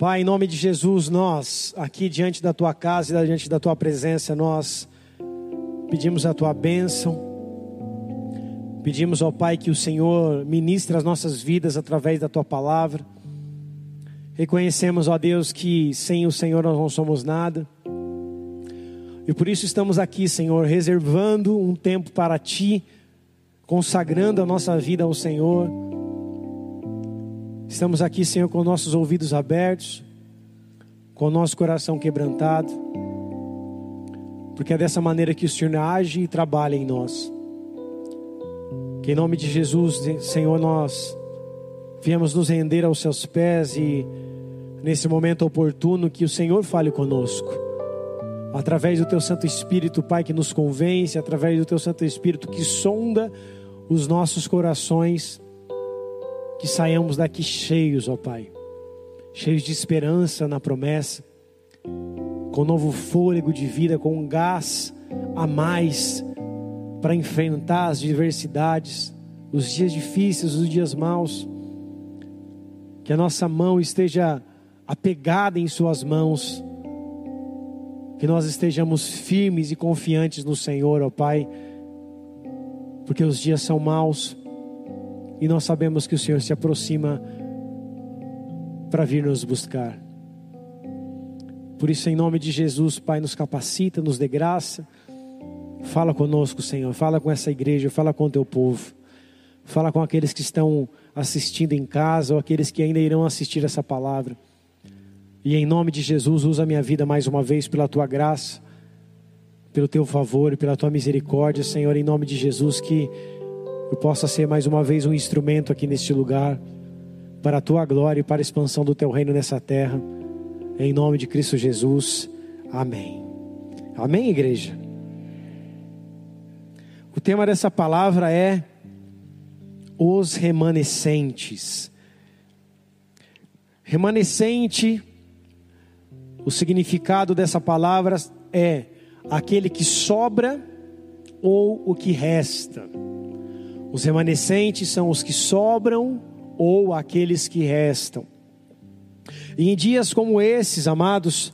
Pai, em nome de Jesus, nós, aqui diante da tua casa e diante da tua presença, nós pedimos a tua bênção. Pedimos ao Pai que o Senhor ministre as nossas vidas através da tua palavra. Reconhecemos, ó Deus, que sem o Senhor nós não somos nada. E por isso estamos aqui, Senhor, reservando um tempo para ti, consagrando a nossa vida ao Senhor. Estamos aqui, Senhor, com nossos ouvidos abertos, com nosso coração quebrantado, porque é dessa maneira que o Senhor age e trabalha em nós. Que em nome de Jesus, Senhor, nós viemos nos render aos seus pés e nesse momento oportuno que o Senhor fale conosco. Através do teu Santo Espírito, Pai, que nos convence, através do teu Santo Espírito que sonda os nossos corações, que saiamos daqui cheios, ó Pai, cheios de esperança na promessa, com novo fôlego de vida, com um gás a mais para enfrentar as diversidades, os dias difíceis, os dias maus. Que a nossa mão esteja apegada em Suas mãos. Que nós estejamos firmes e confiantes no Senhor, ó Pai, porque os dias são maus e nós sabemos que o Senhor se aproxima para vir nos buscar. Por isso, em nome de Jesus, Pai, nos capacita, nos dê graça. Fala conosco, Senhor. Fala com essa igreja, fala com o teu povo. Fala com aqueles que estão assistindo em casa ou aqueles que ainda irão assistir essa palavra. E em nome de Jesus, usa minha vida mais uma vez pela tua graça, pelo teu favor e pela tua misericórdia, Senhor, em nome de Jesus, que eu possa ser mais uma vez um instrumento aqui neste lugar, para a tua glória e para a expansão do teu reino nessa terra. Em nome de Cristo Jesus. Amém. Amém, igreja? O tema dessa palavra é os remanescentes. Remanescente o significado dessa palavra é aquele que sobra ou o que resta. Os remanescentes são os que sobram ou aqueles que restam. E em dias como esses, amados,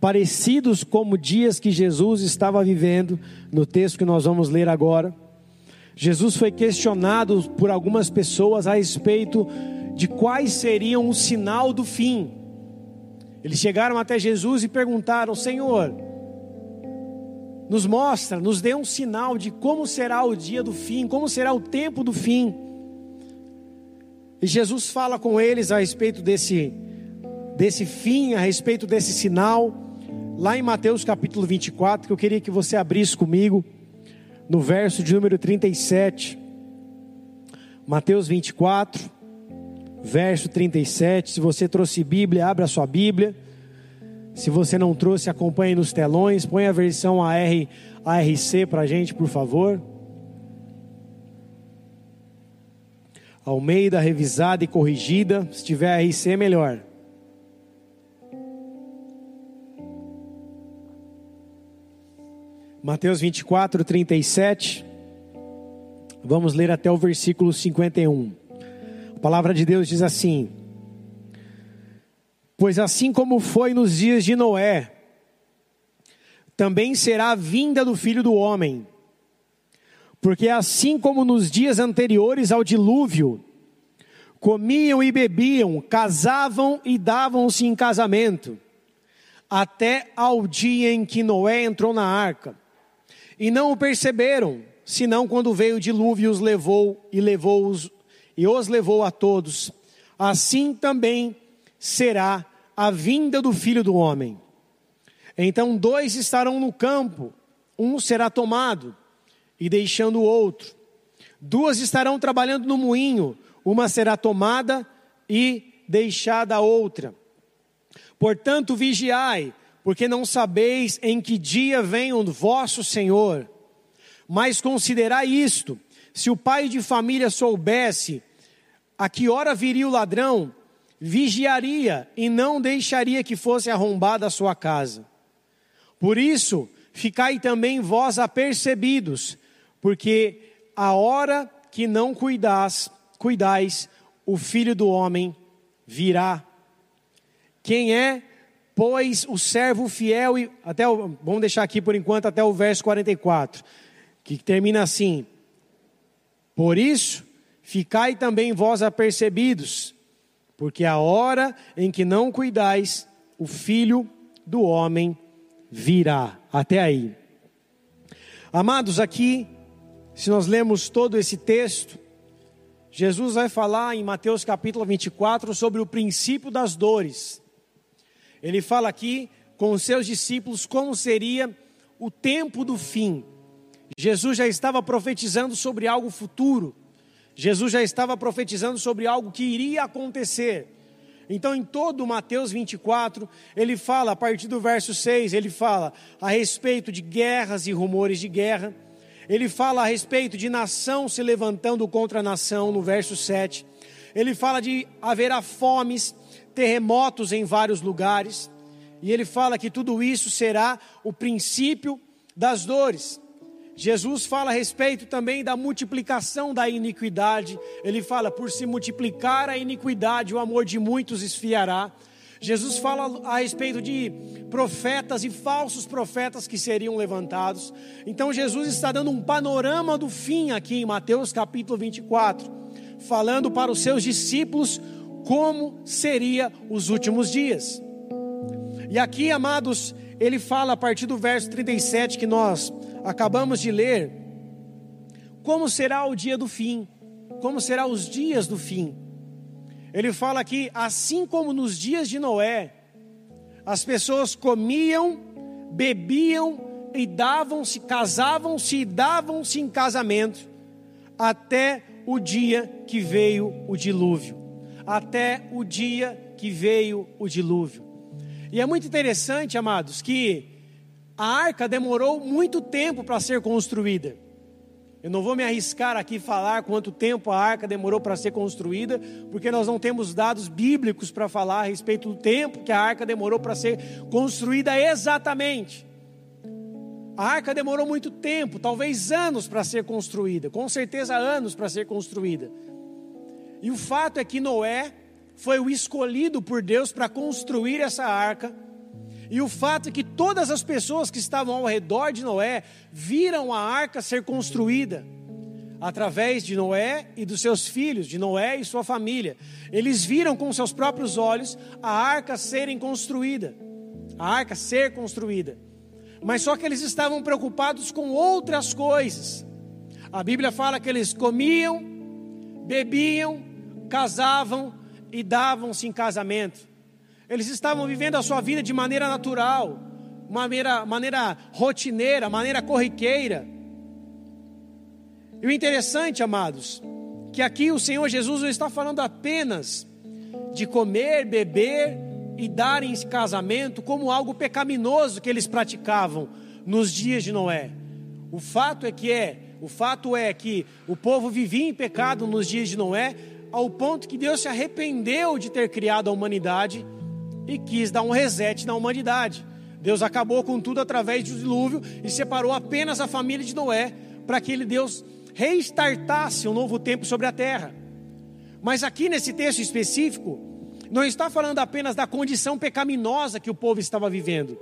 parecidos como dias que Jesus estava vivendo, no texto que nós vamos ler agora, Jesus foi questionado por algumas pessoas a respeito de quais seriam o sinal do fim. Eles chegaram até Jesus e perguntaram: Senhor, nos mostra, nos dê um sinal de como será o dia do fim, como será o tempo do fim. E Jesus fala com eles a respeito desse, desse fim, a respeito desse sinal, lá em Mateus capítulo 24, que eu queria que você abrisse comigo, no verso de número 37. Mateus 24 verso 37. Se você trouxe Bíblia, abra a sua Bíblia. Se você não trouxe, acompanhe nos telões. Põe a versão AR, ARC para a gente, por favor. Almeida, revisada e corrigida. Se tiver ARC, é melhor. Mateus 24, 37. Vamos ler até o versículo 51 palavra de Deus diz assim: Pois assim como foi nos dias de Noé, também será a vinda do filho do homem. Porque assim como nos dias anteriores ao dilúvio, comiam e bebiam, casavam e davam-se em casamento, até ao dia em que Noé entrou na arca. E não o perceberam, senão quando veio o dilúvio os levou e levou-os e os levou a todos, assim também será a vinda do filho do homem. Então dois estarão no campo, um será tomado e deixando o outro. Duas estarão trabalhando no moinho, uma será tomada e deixada a outra. Portanto, vigiai, porque não sabeis em que dia vem o vosso Senhor. Mas considerai isto: se o pai de família soubesse a que hora viria o ladrão, vigiaria e não deixaria que fosse arrombada a sua casa. Por isso, ficai também vós apercebidos, porque a hora que não cuidais, cuidais, o filho do homem virá. Quem é, pois, o servo fiel e até o, vamos deixar aqui por enquanto até o verso 44, que termina assim: Por isso, ficai também vós apercebidos, porque a hora em que não cuidais, o filho do homem virá. Até aí. Amados, aqui, se nós lemos todo esse texto, Jesus vai falar em Mateus capítulo 24 sobre o princípio das dores. Ele fala aqui com os seus discípulos como seria o tempo do fim. Jesus já estava profetizando sobre algo futuro. Jesus já estava profetizando sobre algo que iria acontecer. Então, em todo Mateus 24, ele fala, a partir do verso 6, ele fala a respeito de guerras e rumores de guerra ele fala a respeito de nação se levantando contra nação, no verso 7. Ele fala de haverá fomes, terremotos em vários lugares. E ele fala que tudo isso será o princípio das dores. Jesus fala a respeito também da multiplicação da iniquidade. Ele fala: por se multiplicar a iniquidade, o amor de muitos esfiará. Jesus fala a respeito de profetas e falsos profetas que seriam levantados. Então Jesus está dando um panorama do fim aqui em Mateus capítulo 24, falando para os seus discípulos como seria os últimos dias. E aqui, amados, ele fala a partir do verso 37 que nós acabamos de ler, como será o dia do fim, como serão os dias do fim. Ele fala aqui, assim como nos dias de Noé, as pessoas comiam, bebiam e davam-se, casavam-se e davam-se em casamento, até o dia que veio o dilúvio. Até o dia que veio o dilúvio. E é muito interessante, amados, que a arca demorou muito tempo para ser construída. Eu não vou me arriscar aqui falar quanto tempo a arca demorou para ser construída, porque nós não temos dados bíblicos para falar a respeito do tempo que a arca demorou para ser construída exatamente. A arca demorou muito tempo, talvez anos para ser construída, com certeza anos para ser construída. E o fato é que Noé foi o escolhido por Deus para construir essa arca e o fato é que todas as pessoas que estavam ao redor de Noé viram a arca ser construída através de Noé e dos seus filhos, de Noé e sua família. Eles viram com seus próprios olhos a arca serem construída, a arca ser construída. Mas só que eles estavam preocupados com outras coisas. A Bíblia fala que eles comiam, bebiam, casavam e davam-se em casamento. Eles estavam vivendo a sua vida de maneira natural, maneira, maneira rotineira, maneira corriqueira. E o interessante, amados, que aqui o Senhor Jesus não está falando apenas de comer, beber e dar em casamento como algo pecaminoso que eles praticavam nos dias de Noé. O fato é que é, o fato é que o povo vivia em pecado nos dias de Noé, ao ponto que Deus se arrependeu de ter criado a humanidade e quis dar um reset na humanidade. Deus acabou com tudo através do dilúvio e separou apenas a família de Noé para que ele Deus restartasse um novo tempo sobre a terra. Mas aqui nesse texto específico, não está falando apenas da condição pecaminosa que o povo estava vivendo,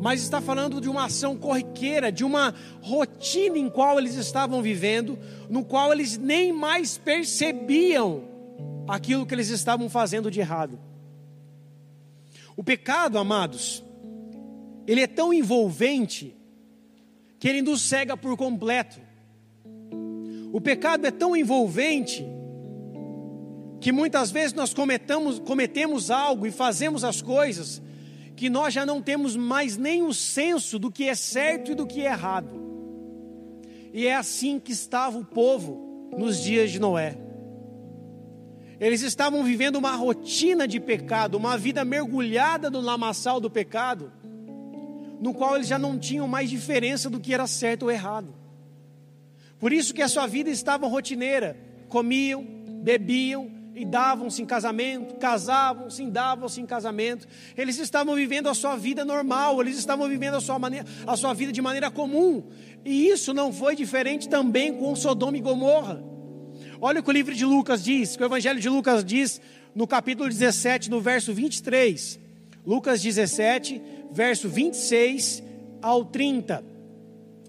mas está falando de uma ação corriqueira, de uma rotina em qual eles estavam vivendo, no qual eles nem mais percebiam aquilo que eles estavam fazendo de errado. O pecado, amados, ele é tão envolvente que ele nos cega por completo. O pecado é tão envolvente que muitas vezes nós cometamos, cometemos algo e fazemos as coisas que nós já não temos mais nem o senso do que é certo e do que é errado. E é assim que estava o povo nos dias de Noé. Eles estavam vivendo uma rotina de pecado, uma vida mergulhada no lamaçal do pecado, no qual eles já não tinham mais diferença do que era certo ou errado. Por isso que a sua vida estava rotineira, comiam, bebiam e davam-se em casamento, casavam-se e davam-se em casamento. Eles estavam vivendo a sua vida normal, eles estavam vivendo a sua, maneira, a sua vida de maneira comum. E isso não foi diferente também com Sodoma e Gomorra. Olha o que o livro de Lucas diz, que o Evangelho de Lucas diz, no capítulo 17, no verso 23. Lucas 17, verso 26 ao 30.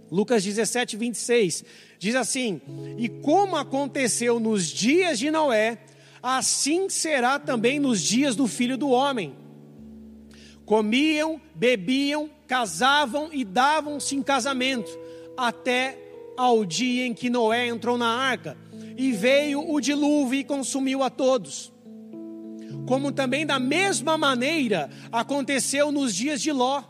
Lucas 17, 26. Diz assim: E como aconteceu nos dias de Noé, assim será também nos dias do filho do homem. Comiam, bebiam, casavam e davam-se em casamento, até ao dia em que Noé entrou na arca, e veio o dilúvio e consumiu a todos. Como também da mesma maneira aconteceu nos dias de Ló.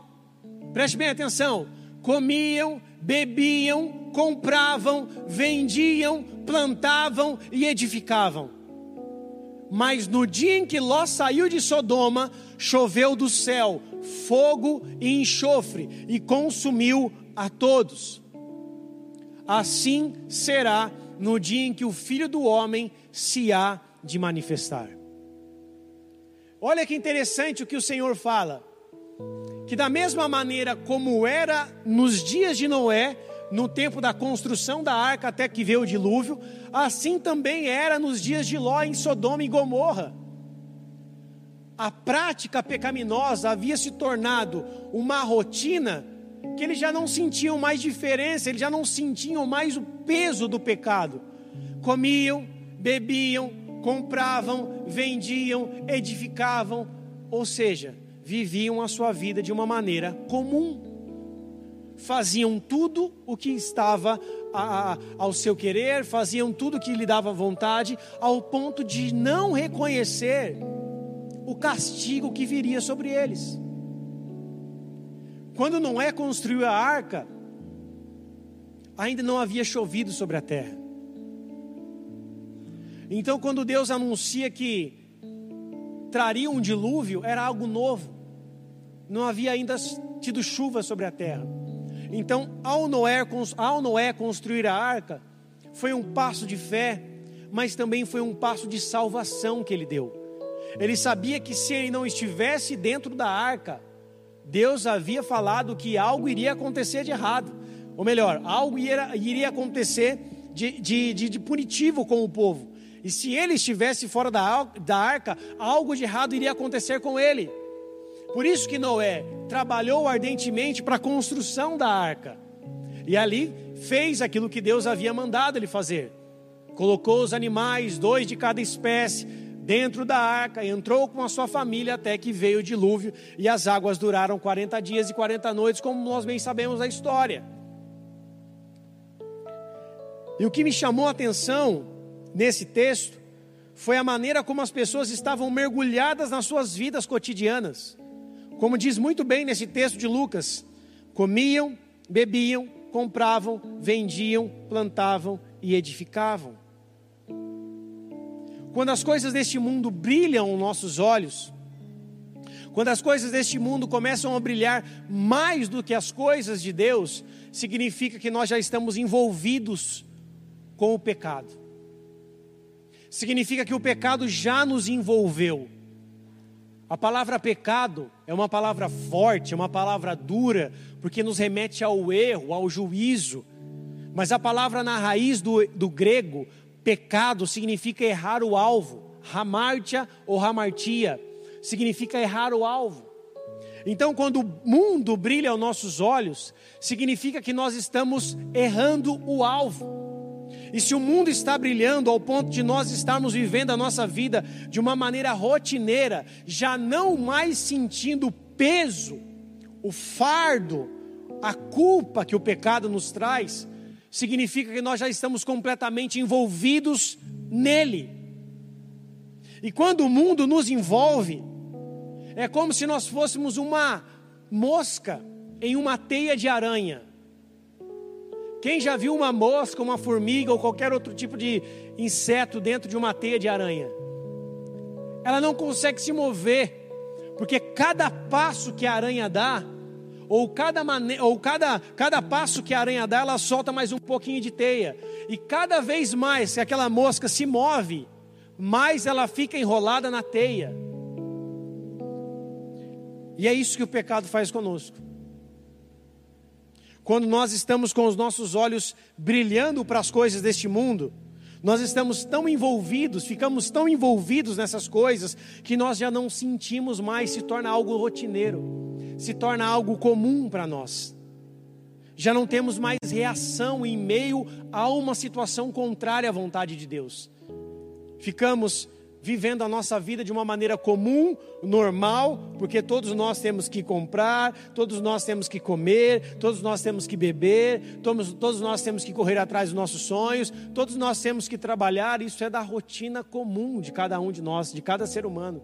Preste bem atenção: comiam, bebiam, compravam, vendiam, plantavam e edificavam. Mas no dia em que Ló saiu de Sodoma, choveu do céu fogo e enxofre e consumiu a todos. Assim será no dia em que o filho do homem se há de manifestar. Olha que interessante o que o Senhor fala. Que da mesma maneira como era nos dias de Noé, no tempo da construção da arca até que veio o dilúvio, assim também era nos dias de Ló em Sodoma e Gomorra. A prática pecaminosa havia se tornado uma rotina que eles já não sentiam mais diferença, eles já não sentiam mais o peso do pecado. Comiam, bebiam, compravam, vendiam, edificavam, ou seja, viviam a sua vida de uma maneira comum faziam tudo o que estava a, a, ao seu querer, faziam tudo o que lhe dava vontade, ao ponto de não reconhecer o castigo que viria sobre eles. Quando Noé construiu a arca, ainda não havia chovido sobre a terra. Então, quando Deus anuncia que traria um dilúvio, era algo novo. Não havia ainda tido chuva sobre a terra. Então, ao Noé, ao Noé construir a arca, foi um passo de fé, mas também foi um passo de salvação que ele deu. Ele sabia que se ele não estivesse dentro da arca, Deus havia falado que algo iria acontecer de errado, ou melhor, algo iria, acontecer de, de, de, de punitivo com o povo. E se ele estivesse fora da, da arca, algo de errado iria acontecer com ele. Por isso que Noé trabalhou ardentemente para a construção da arca. E ali fez aquilo que Deus havia mandado ele fazer. Colocou os animais, dois de cada espécie, dentro da arca, entrou com a sua família até que veio o dilúvio e as águas duraram 40 dias e 40 noites, como nós bem sabemos a história. E o que me chamou a atenção nesse texto foi a maneira como as pessoas estavam mergulhadas nas suas vidas cotidianas. Como diz muito bem nesse texto de Lucas, comiam, bebiam, compravam, vendiam, plantavam e edificavam. Quando as coisas deste mundo brilham nossos olhos, quando as coisas deste mundo começam a brilhar mais do que as coisas de Deus, significa que nós já estamos envolvidos com o pecado. Significa que o pecado já nos envolveu. A palavra pecado é uma palavra forte, é uma palavra dura, porque nos remete ao erro, ao juízo. Mas a palavra na raiz do, do grego, pecado, significa errar o alvo. Hamartia ou hamartia significa errar o alvo. Então, quando o mundo brilha aos nossos olhos, significa que nós estamos errando o alvo. E se o mundo está brilhando ao ponto de nós estarmos vivendo a nossa vida de uma maneira rotineira, já não mais sentindo o peso, o fardo, a culpa que o pecado nos traz, significa que nós já estamos completamente envolvidos nele. E quando o mundo nos envolve, é como se nós fôssemos uma mosca em uma teia de aranha. Quem já viu uma mosca, uma formiga ou qualquer outro tipo de inseto dentro de uma teia de aranha? Ela não consegue se mover, porque cada passo que a aranha dá, ou cada, mane... ou cada, cada passo que a aranha dá, ela solta mais um pouquinho de teia. E cada vez mais que aquela mosca se move, mais ela fica enrolada na teia. E é isso que o pecado faz conosco. Quando nós estamos com os nossos olhos brilhando para as coisas deste mundo, Nós estamos tão envolvidos, ficamos tão envolvidos nessas coisas, que nós já não sentimos mais, se torna algo rotineiro, se torna algo comum para nós. Já não temos mais reação em meio a uma situação contrária à vontade de Deus. Ficamos vivendo a nossa vida de uma maneira comum, normal, porque todos nós temos que comprar, todos nós temos que comer, todos nós temos que beber, todos, todos nós temos que correr atrás dos nossos sonhos, todos nós temos que trabalhar, isso é da rotina comum de cada um de nós, de cada ser humano.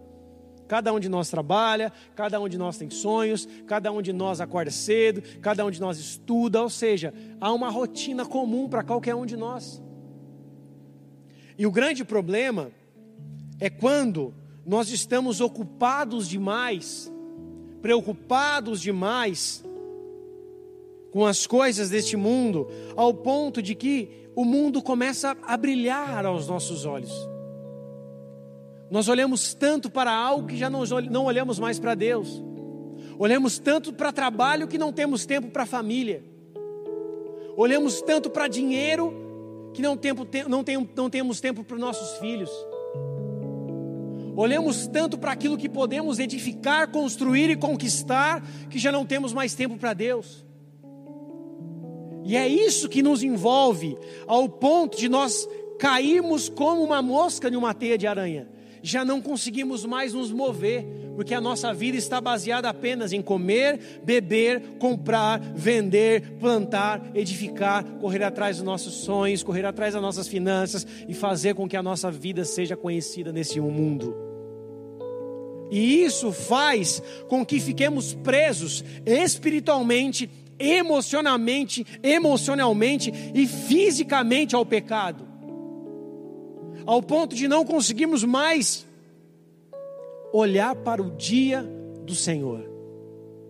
Cada um de nós trabalha, cada um de nós tem sonhos, cada um de nós acorda cedo, cada um de nós estuda, ou seja, há uma rotina comum para qualquer um de nós. E o grande problema é quando nós estamos ocupados demais, preocupados demais com as coisas deste mundo, ao ponto de que o mundo começa a brilhar aos nossos olhos. Nós olhamos tanto para algo que já não, olhamos mais para Deus. Olhamos tanto para trabalho que não temos tempo para família. Olhamos tanto para dinheiro que não, tempo, não, tem, não temos tempo para os nossos filhos. Olhamos tanto para aquilo que podemos edificar, construir e conquistar, que já não temos mais tempo para Deus. E é isso que nos envolve, ao ponto de nós cairmos como uma mosca em uma teia de aranha. Já não conseguimos mais nos mover, porque a nossa vida está baseada apenas em comer, beber, comprar, vender, plantar, edificar, correr atrás dos nossos sonhos, correr atrás das nossas finanças e fazer com que a nossa vida seja conhecida nesse mundo. E isso faz com que fiquemos presos espiritualmente, emocionalmente, emocionalmente e fisicamente ao pecado. Ao ponto de não conseguirmos mais olhar para o dia do Senhor.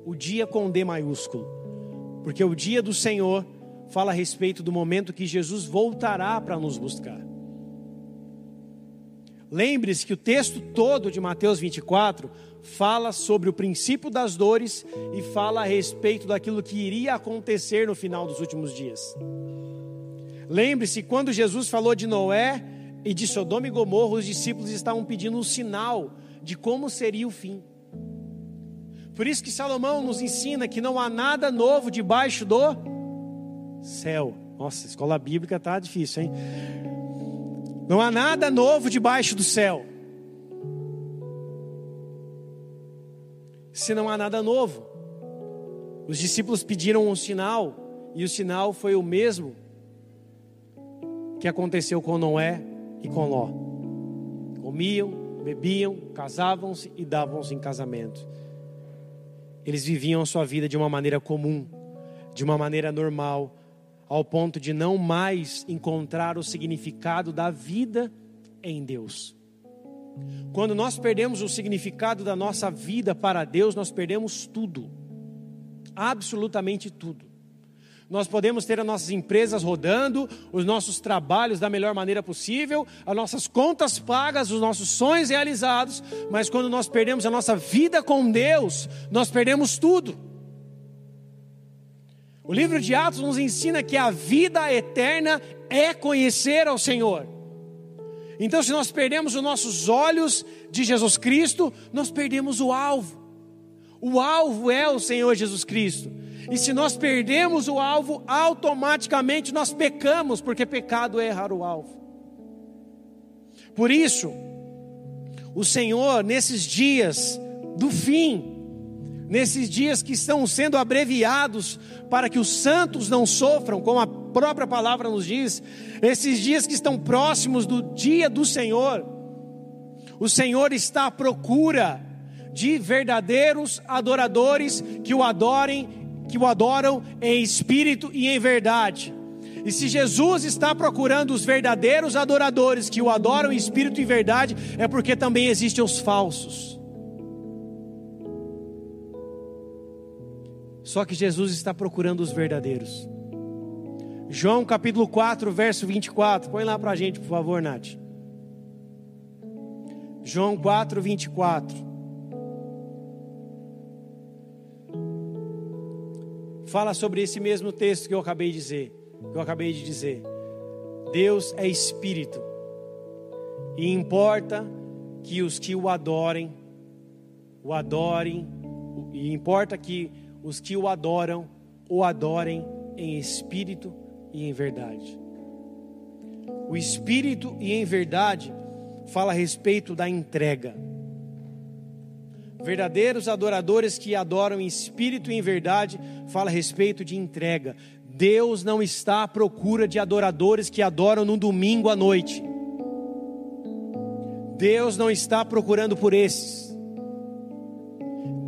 O dia com D maiúsculo. Porque o dia do Senhor fala a respeito do momento que Jesus voltará para nos buscar. Lembre-se que o texto todo de Mateus 24 fala sobre o princípio das dores e fala a respeito daquilo que iria acontecer no final dos últimos dias. Lembre-se quando Jesus falou de Noé e de Sodoma e Gomorra, os discípulos estavam pedindo um sinal de como seria o fim. Por isso que Salomão nos ensina que não há nada novo debaixo do céu. Nossa, escola bíblica tá difícil, hein? Não há nada novo debaixo do céu. Se não há nada novo, os discípulos pediram um sinal, e o sinal foi o mesmo que aconteceu com Noé e com Ló. Comiam, bebiam, casavam-se e davam-se em casamento. Eles viviam a sua vida de uma maneira comum, de uma maneira normal, ao ponto de não mais encontrar o significado da vida em Deus. Quando nós perdemos o significado da nossa vida para Deus, nós perdemos tudo, absolutamente tudo. Nós podemos ter as nossas empresas rodando, os nossos trabalhos da melhor maneira possível, as nossas contas pagas, os nossos sonhos realizados, mas quando nós perdemos a nossa vida com Deus, nós perdemos tudo. O livro de Atos nos ensina que a vida eterna é conhecer ao Senhor. Então, se nós perdemos os nossos olhos de Jesus Cristo, nós perdemos o alvo. O alvo é o Senhor Jesus Cristo. E se nós perdemos o alvo, automaticamente nós pecamos, porque pecado é errar o alvo. Por isso, o Senhor, nesses dias do fim, nesses dias que estão sendo abreviados para que os santos não sofram, como a própria palavra nos diz, esses dias que estão próximos do dia do Senhor, o Senhor está à procura de verdadeiros adoradores que o adorem que o adoram em espírito e em verdade. E se Jesus está procurando os verdadeiros adoradores que o adoram em espírito e verdade, é porque também existem os falsos. Só que Jesus está procurando os verdadeiros. João capítulo 4, verso 24. Põe lá para a gente, por favor, Nath. João 4, 24. fala sobre esse mesmo texto que eu acabei de dizer, que eu acabei de dizer. Deus é espírito. E importa que os que o adorem, o adorem, e importa que os que o adoram, o adorem em espírito e em verdade. O espírito e em verdade fala a respeito da entrega. Verdadeiros adoradores que adoram em espírito e em verdade fala a respeito de entrega. Deus não está à procura de adoradores que adoram no domingo à noite. Deus não está procurando por esses.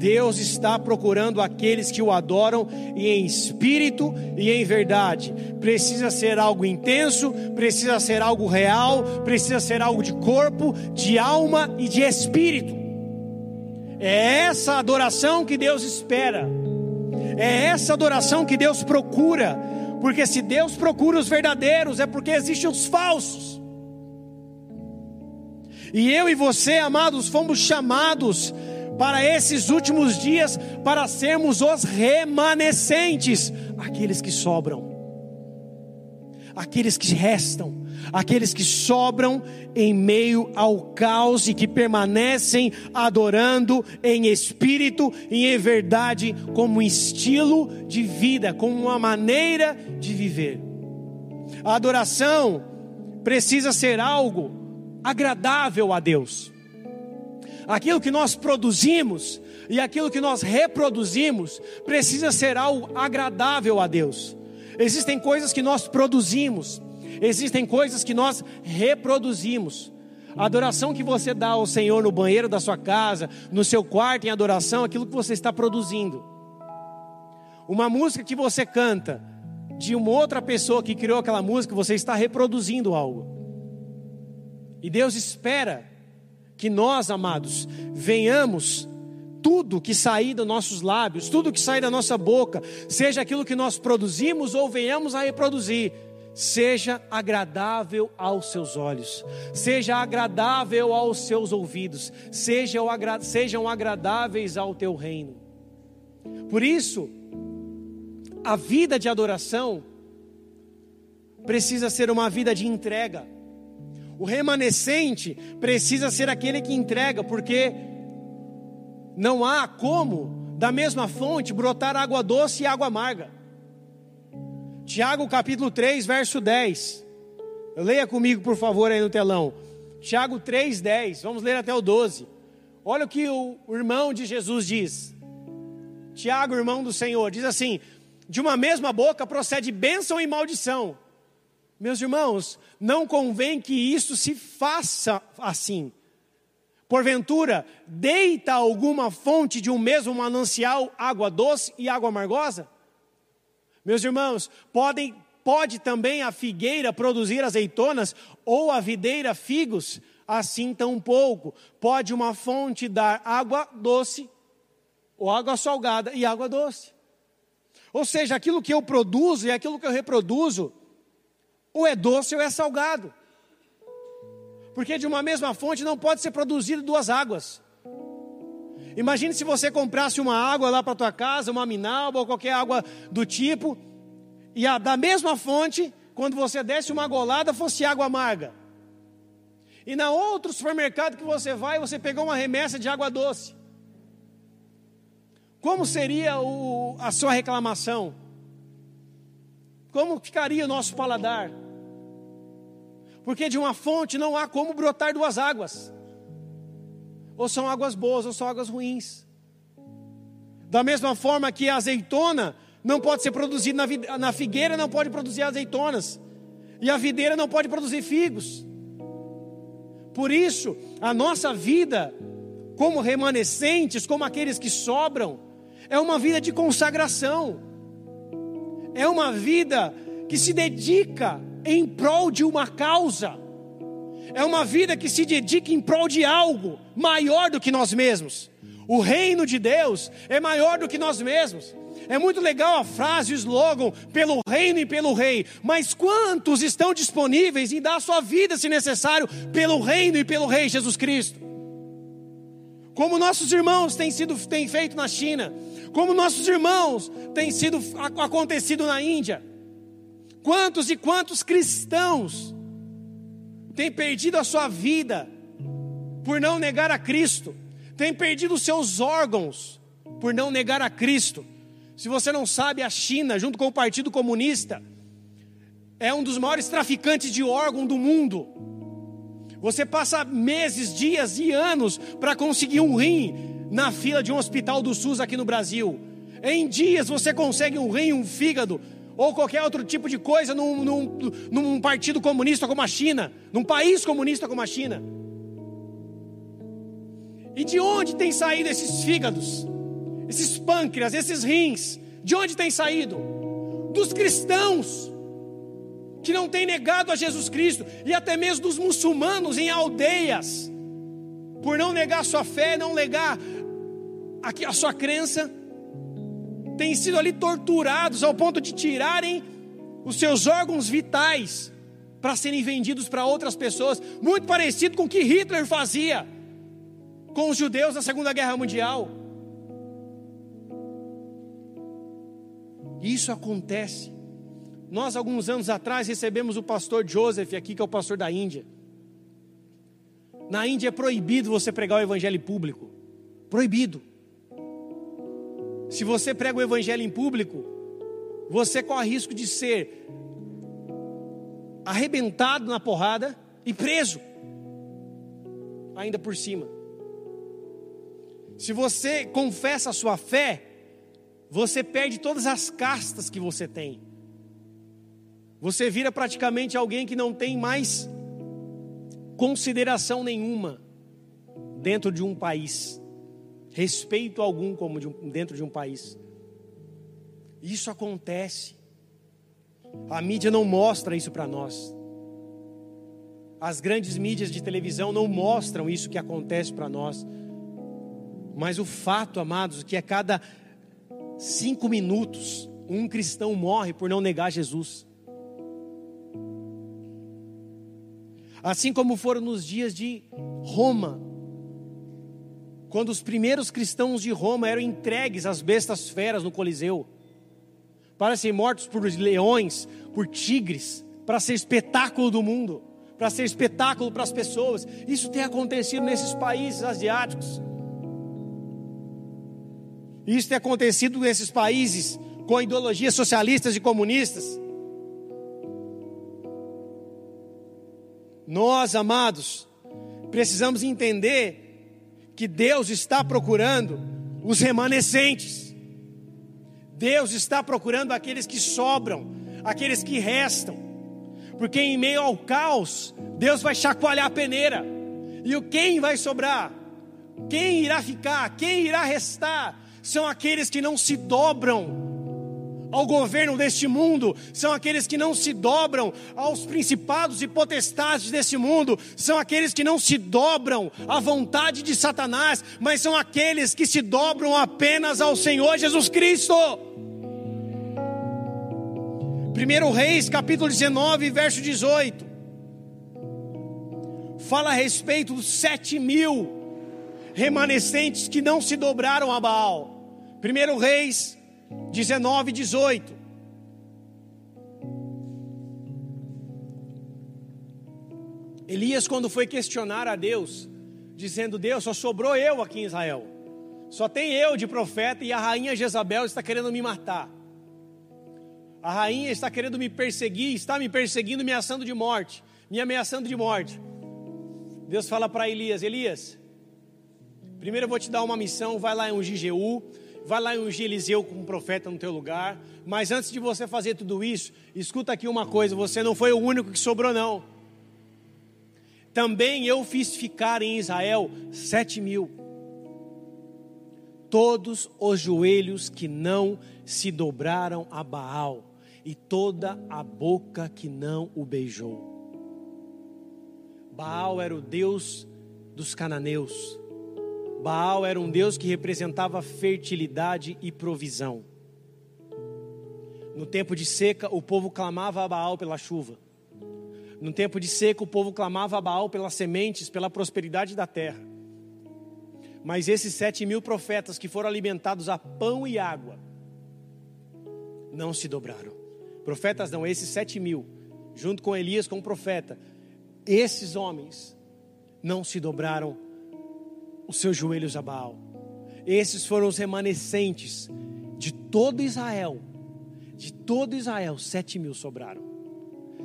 Deus está procurando aqueles que o adoram e em espírito e em verdade. Precisa ser algo intenso, precisa ser algo real, precisa ser algo de corpo, de alma e de espírito. É essa adoração que Deus espera. É essa adoração que Deus procura, porque se Deus procura os verdadeiros, é porque existem os falsos. E eu e você, amados, fomos chamados para esses últimos dias, para sermos os remanescentes, aqueles que sobram, aqueles que restam, aqueles que sobram em meio ao caos e que permanecem adorando em espírito e em verdade, como um estilo de vida, como uma maneira de viver. A adoração precisa ser algo agradável a Deus. Aquilo que nós produzimos e aquilo que nós reproduzimos precisa ser algo agradável a Deus. Existem coisas que nós produzimos, Existem coisas que nós reproduzimos. A adoração que você dá ao Senhor no banheiro da sua casa, no seu quarto em adoração, aquilo que você está produzindo. Uma música que você canta de uma outra pessoa que criou aquela música, você está reproduzindo algo. E Deus espera que nós, amados, venhamos tudo que sair dos nossos lábios, tudo que sair da nossa boca, seja aquilo que nós produzimos ou venhamos a reproduzir, seja agradável aos seus olhos, seja agradável aos seus ouvidos, sejam, agra sejam agradáveis ao teu reino. Por isso, a vida de adoração precisa ser uma vida de entrega. O remanescente precisa ser aquele que entrega, porque não há como da mesma fonte brotar água doce e água amarga. Tiago capítulo 3, verso 10. Leia comigo, por favor, aí no telão. Tiago 3, 10. Vamos ler até o 12. Olha o que o irmão de Jesus diz. Tiago, irmão do Senhor, diz assim: De uma mesma boca procede bênção e maldição. Meus irmãos, não convém que isso se faça assim. Porventura, deita alguma fonte de um mesmo manancial água doce e água amargosa? Meus irmãos, podem, pode também a figueira produzir azeitonas ou a videira figos? Assim tão pouco. Pode uma fonte dar água doce ou água salgada e água doce. Ou seja, aquilo que eu produzo e aquilo que eu reproduzo, ou é doce ou é salgado. Porque de uma mesma fonte não pode ser produzido duas águas. Imagine se você comprasse uma água lá para tua casa, uma minalba ou qualquer água do tipo, e a, da mesma fonte, quando você desse uma golada, fosse água amarga. E na outro supermercado que você vai, você pegou uma remessa de água doce. Como seria o, a sua reclamação? Como ficaria o nosso paladar? Porque de uma fonte não há como brotar duas águas ou são águas boas ou são águas ruins. Da mesma forma que a azeitona não pode ser produzida na, na figueira, não pode produzir azeitonas, e a videira não pode produzir figos. Por isso, a nossa vida, como remanescentes, como aqueles que sobram, é uma vida de consagração, é uma vida que se dedica em prol de uma causa é uma vida que se dedica em prol de algo maior do que nós mesmos. O reino de Deus é maior do que nós mesmos. É muito legal a frase, o slogan, pelo reino e pelo rei. Mas quantos estão disponíveis em dar a sua vida, se necessário, pelo reino e pelo rei Jesus Cristo? Como nossos irmãos têm sido têm feito na China, como nossos irmãos têm sido acontecido na Índia. Quantos e quantos cristãos tem perdido a sua vida por não negar a Cristo, tem perdido seus órgãos por não negar a Cristo. Se você não sabe, a China, junto com o Partido Comunista, é um dos maiores traficantes de órgão do mundo. Você passa meses, dias e anos para conseguir um rim na fila de um hospital do SUS aqui no Brasil. Em dias você consegue um rim, um fígado ou qualquer outro tipo de coisa num, num, num partido comunista como a China, num país comunista como a China. E de onde tem saído esses fígados, esses pâncreas, esses rins? De onde tem saído? Dos cristãos que não têm negado a Jesus Cristo e até mesmo dos muçulmanos em aldeias, por não negar sua fé, não negar a sua crença, têm sido ali torturados ao ponto de tirarem os seus órgãos vitais para serem vendidos para outras pessoas, muito parecido com o que Hitler fazia com os judeus na Segunda Guerra Mundial. Isso acontece. Nós, alguns anos atrás, recebemos o pastor Joseph aqui, que é o pastor da Índia. Na Índia é proibido você pregar o evangelho público. Proibido. Se você prega o evangelho em público, você corre risco de ser arrebentado na porrada e preso, ainda por cima. Se você confessa a sua fé, você perde todas as castas que você tem. Você vira praticamente alguém que não tem mais consideração nenhuma dentro de um país, respeito algum como de um, dentro de um país. Isso acontece. A mídia não mostra isso para nós. As grandes mídias de televisão não mostram isso que acontece para nós. Mas o fato, amados, que a cada cinco minutos um cristão morre por não negar Jesus. Assim como foram nos dias de Roma, quando os primeiros cristãos de Roma eram entregues às bestas feras no Coliseu, para serem mortos por leões, por tigres, para ser espetáculo do mundo, para ser espetáculo para as pessoas. Isso tem acontecido nesses países asiáticos. Isso tem acontecido nesses países com ideologias socialistas e comunistas. Nós, amados, precisamos entender que Deus está procurando os remanescentes. Deus está procurando aqueles que sobram, aqueles que restam. Porque em meio ao caos, Deus vai chacoalhar a peneira. E o quem vai sobrar? Quem irá ficar? Quem irá restar? são aqueles que não se dobram ao governo deste mundo, são aqueles que não se dobram aos principados e potestades desse mundo, são aqueles que não se dobram à vontade de Satanás, mas são aqueles que se dobram apenas ao Senhor Jesus Cristo. 1 Reis, capítulo 19, verso 18, fala a respeito dos sete mil remanescentes que não se dobraram a Baal. 1 Reis 19, 18. Elias, quando foi questionar a Deus, dizendo: Deus, só sobrou eu aqui em Israel, só tem eu de profeta e a rainha Jezabel está querendo me matar. A rainha está querendo me perseguir, está me perseguindo, me ameaçando de morte, me ameaçando de morte. Deus fala para Elias: Elias, primeiro eu vou te dar uma missão, vai lá em um Jeú, vai lá e ungir Eliseu como profeta no teu lugar. Mas antes de você fazer tudo isso, escuta aqui uma coisa: você não foi o único que sobrou, não. Também eu fiz ficar em Israel sete mil. Todos os joelhos que não se dobraram a Baal, e toda a boca que não o beijou. Baal era o Deus dos cananeus Baal era um deus que representava fertilidade e provisão. No tempo de seca, o povo clamava a Baal pela chuva. No tempo de seca, o povo clamava a Baal pelas sementes, pela prosperidade da terra. Mas esses sete mil profetas que foram alimentados a pão e água, não se dobraram. Profetas não, esses sete mil, junto com Elias como profeta, esses homens não se dobraram os seus joelhos a Baal. Esses foram os remanescentes de todo Israel. De todo Israel, sete mil sobraram.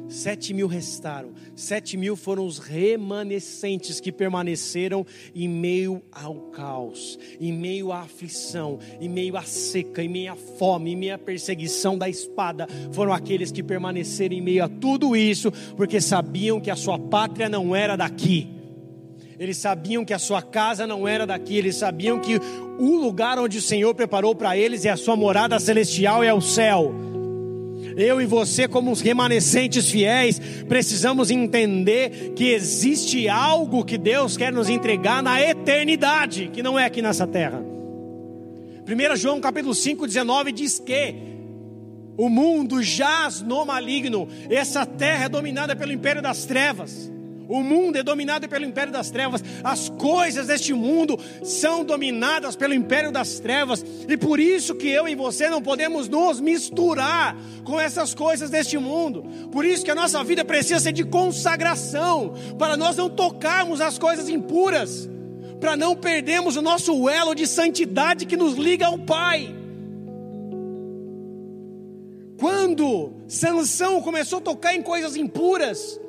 Sete mil restaram, sete mil foram os remanescentes que permaneceram em meio ao caos, em meio à aflição, em meio à seca, em meio à fome, em meio à perseguição da espada. Foram aqueles que permaneceram em meio a tudo isso, porque sabiam que a sua pátria não era daqui. Eles sabiam que a sua casa não era daqui, eles sabiam que o lugar onde o Senhor preparou para eles é a sua morada celestial, é o céu. Eu e você, como os remanescentes fiéis, precisamos entender que existe algo que Deus quer nos entregar na eternidade, que não é aqui nessa terra. 1 João capítulo 5, 19 diz que o mundo jaz no maligno, essa terra é dominada pelo império das trevas. O mundo é dominado pelo império das trevas. As coisas deste mundo são dominadas pelo império das trevas. E por isso que eu e você não podemos nos misturar com essas coisas deste mundo. Por isso que a nossa vida precisa ser de consagração, para nós não tocarmos as coisas impuras, para não perdermos o nosso elo de santidade que nos liga ao Pai. Quando Sansão começou a tocar em coisas impuras,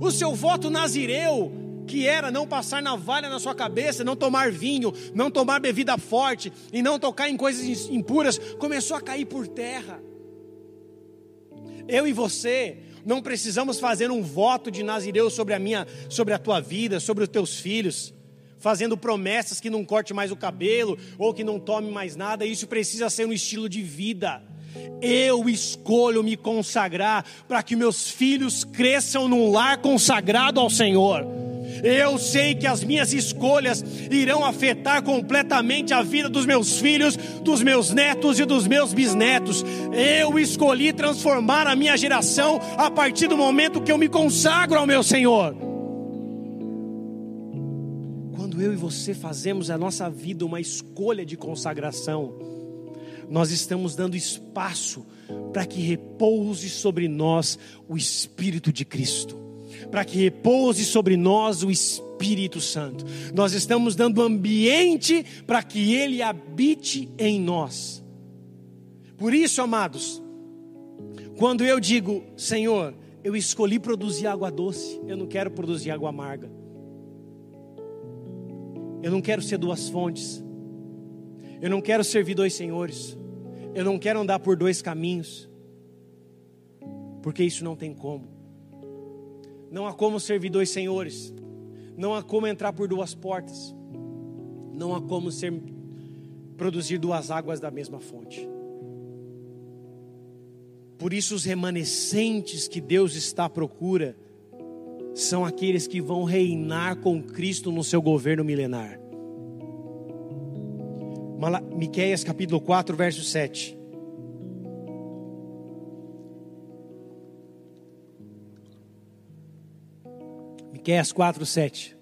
o seu voto nazireu, que era não passar navalha na sua cabeça, não tomar vinho, não tomar bebida forte e não tocar em coisas impuras, começou a cair por terra. Eu e você não precisamos fazer um voto de nazireu sobre a minha, sobre a tua vida, sobre os teus filhos, fazendo promessas que não corte mais o cabelo ou que não tome mais nada. Isso precisa ser um estilo de vida. Eu escolho me consagrar para que meus filhos cresçam num lar consagrado ao Senhor. Eu sei que as minhas escolhas irão afetar completamente a vida dos meus filhos, dos meus netos e dos meus bisnetos. Eu escolhi transformar a minha geração a partir do momento que eu me consagro ao meu Senhor. Quando eu e você fazemos a nossa vida uma escolha de consagração, nós estamos dando espaço para que repouse sobre nós o Espírito de Cristo, para que repouse sobre nós o Espírito Santo. Nós estamos dando ambiente para que Ele habite em nós. Por isso, amados, quando eu digo, Senhor, eu escolhi produzir água doce, eu não quero produzir água amarga. Eu não quero ser duas fontes. Eu não quero servir dois senhores. Eu não quero andar por dois caminhos, porque isso não tem como. Não há como servir dois senhores, não há como entrar por duas portas, não há como ser, produzir duas águas da mesma fonte. Por isso, os remanescentes que Deus está à procura são aqueles que vão reinar com Cristo no seu governo milenar. Miqueias capítulo 4, verso 7. Miqueias 4, 7.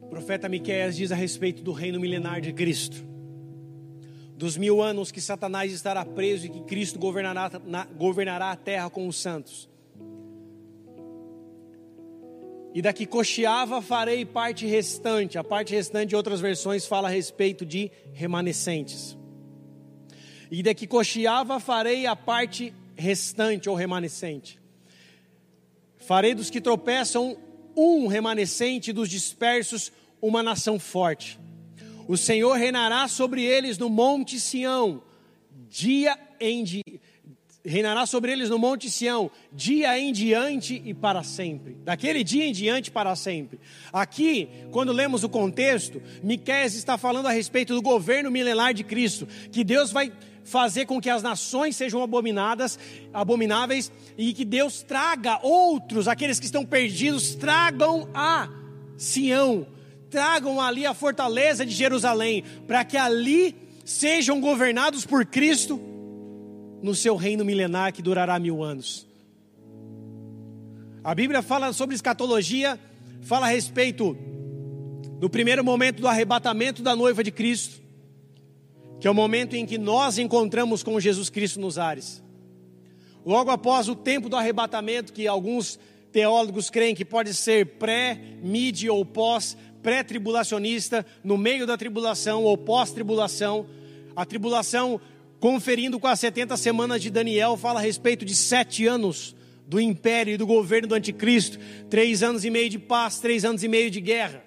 O profeta Miqueias diz a respeito do reino milenar de Cristo. Dos mil anos que Satanás estará preso e que Cristo governará, na, governará a terra com os santos. E daqui cocheava farei parte restante. A parte restante outras versões fala a respeito de remanescentes. E daqui cocheava farei a parte restante ou remanescente. Farei dos que tropeçam um remanescente, dos dispersos uma nação forte. O Senhor reinará sobre eles no monte Sião, dia em dia reinará sobre eles no Monte Sião, dia em diante e para sempre. Daquele dia em diante para sempre. Aqui, quando lemos o contexto, Miqueias está falando a respeito do governo milenar de Cristo, que Deus vai fazer com que as nações sejam abominadas, abomináveis e que Deus traga outros, aqueles que estão perdidos, tragam a Sião, tragam ali a fortaleza de Jerusalém, para que ali sejam governados por Cristo no seu reino milenar que durará mil anos. A Bíblia fala sobre escatologia, fala a respeito do primeiro momento do arrebatamento da noiva de Cristo, que é o momento em que nós encontramos com Jesus Cristo nos ares. Logo após o tempo do arrebatamento, que alguns teólogos creem que pode ser pré, mid ou pós, pré-tribulacionista, no meio da tribulação ou pós-tribulação. A tribulação, conferindo com as 70 semanas de Daniel, fala a respeito de sete anos do império e do governo do anticristo, três anos e meio de paz, três anos e meio de guerra.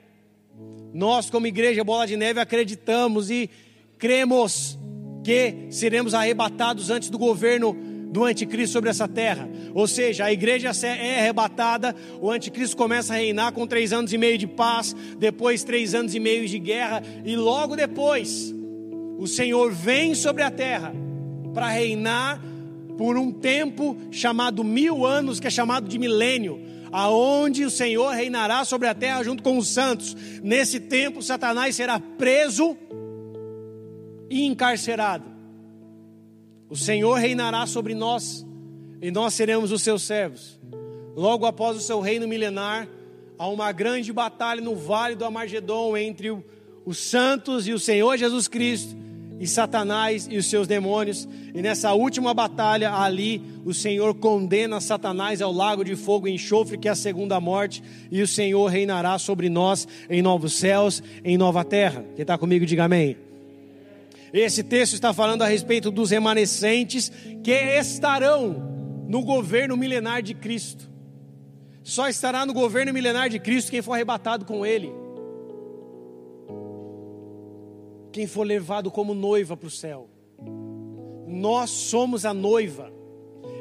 Nós, como igreja Bola de Neve, acreditamos e cremos que seremos arrebatados antes do governo do anticristo sobre essa terra. Ou seja, a igreja é arrebatada, o anticristo começa a reinar com três anos e meio de paz, depois três anos e meio de guerra, e logo depois o Senhor vem sobre a terra para reinar por um tempo chamado mil anos, que é chamado de milênio, aonde o Senhor reinará sobre a terra junto com os santos. Nesse tempo, Satanás será preso e encarcerado. O Senhor reinará sobre nós e nós seremos os seus servos. Logo após o seu reino milenar, há uma grande batalha no vale do Amargedon entre os santos e o Senhor Jesus Cristo e Satanás e os seus demônios. E nessa última batalha ali, o Senhor condena Satanás ao lago de fogo e enxofre, que é a segunda morte, e o Senhor reinará sobre nós em novos céus, em nova terra. Quem está comigo, diga amém. Esse texto está falando a respeito dos remanescentes que estarão no governo milenar de Cristo. Só estará no governo milenar de Cristo quem for arrebatado com Ele. Quem for levado como noiva para o céu. Nós somos a noiva.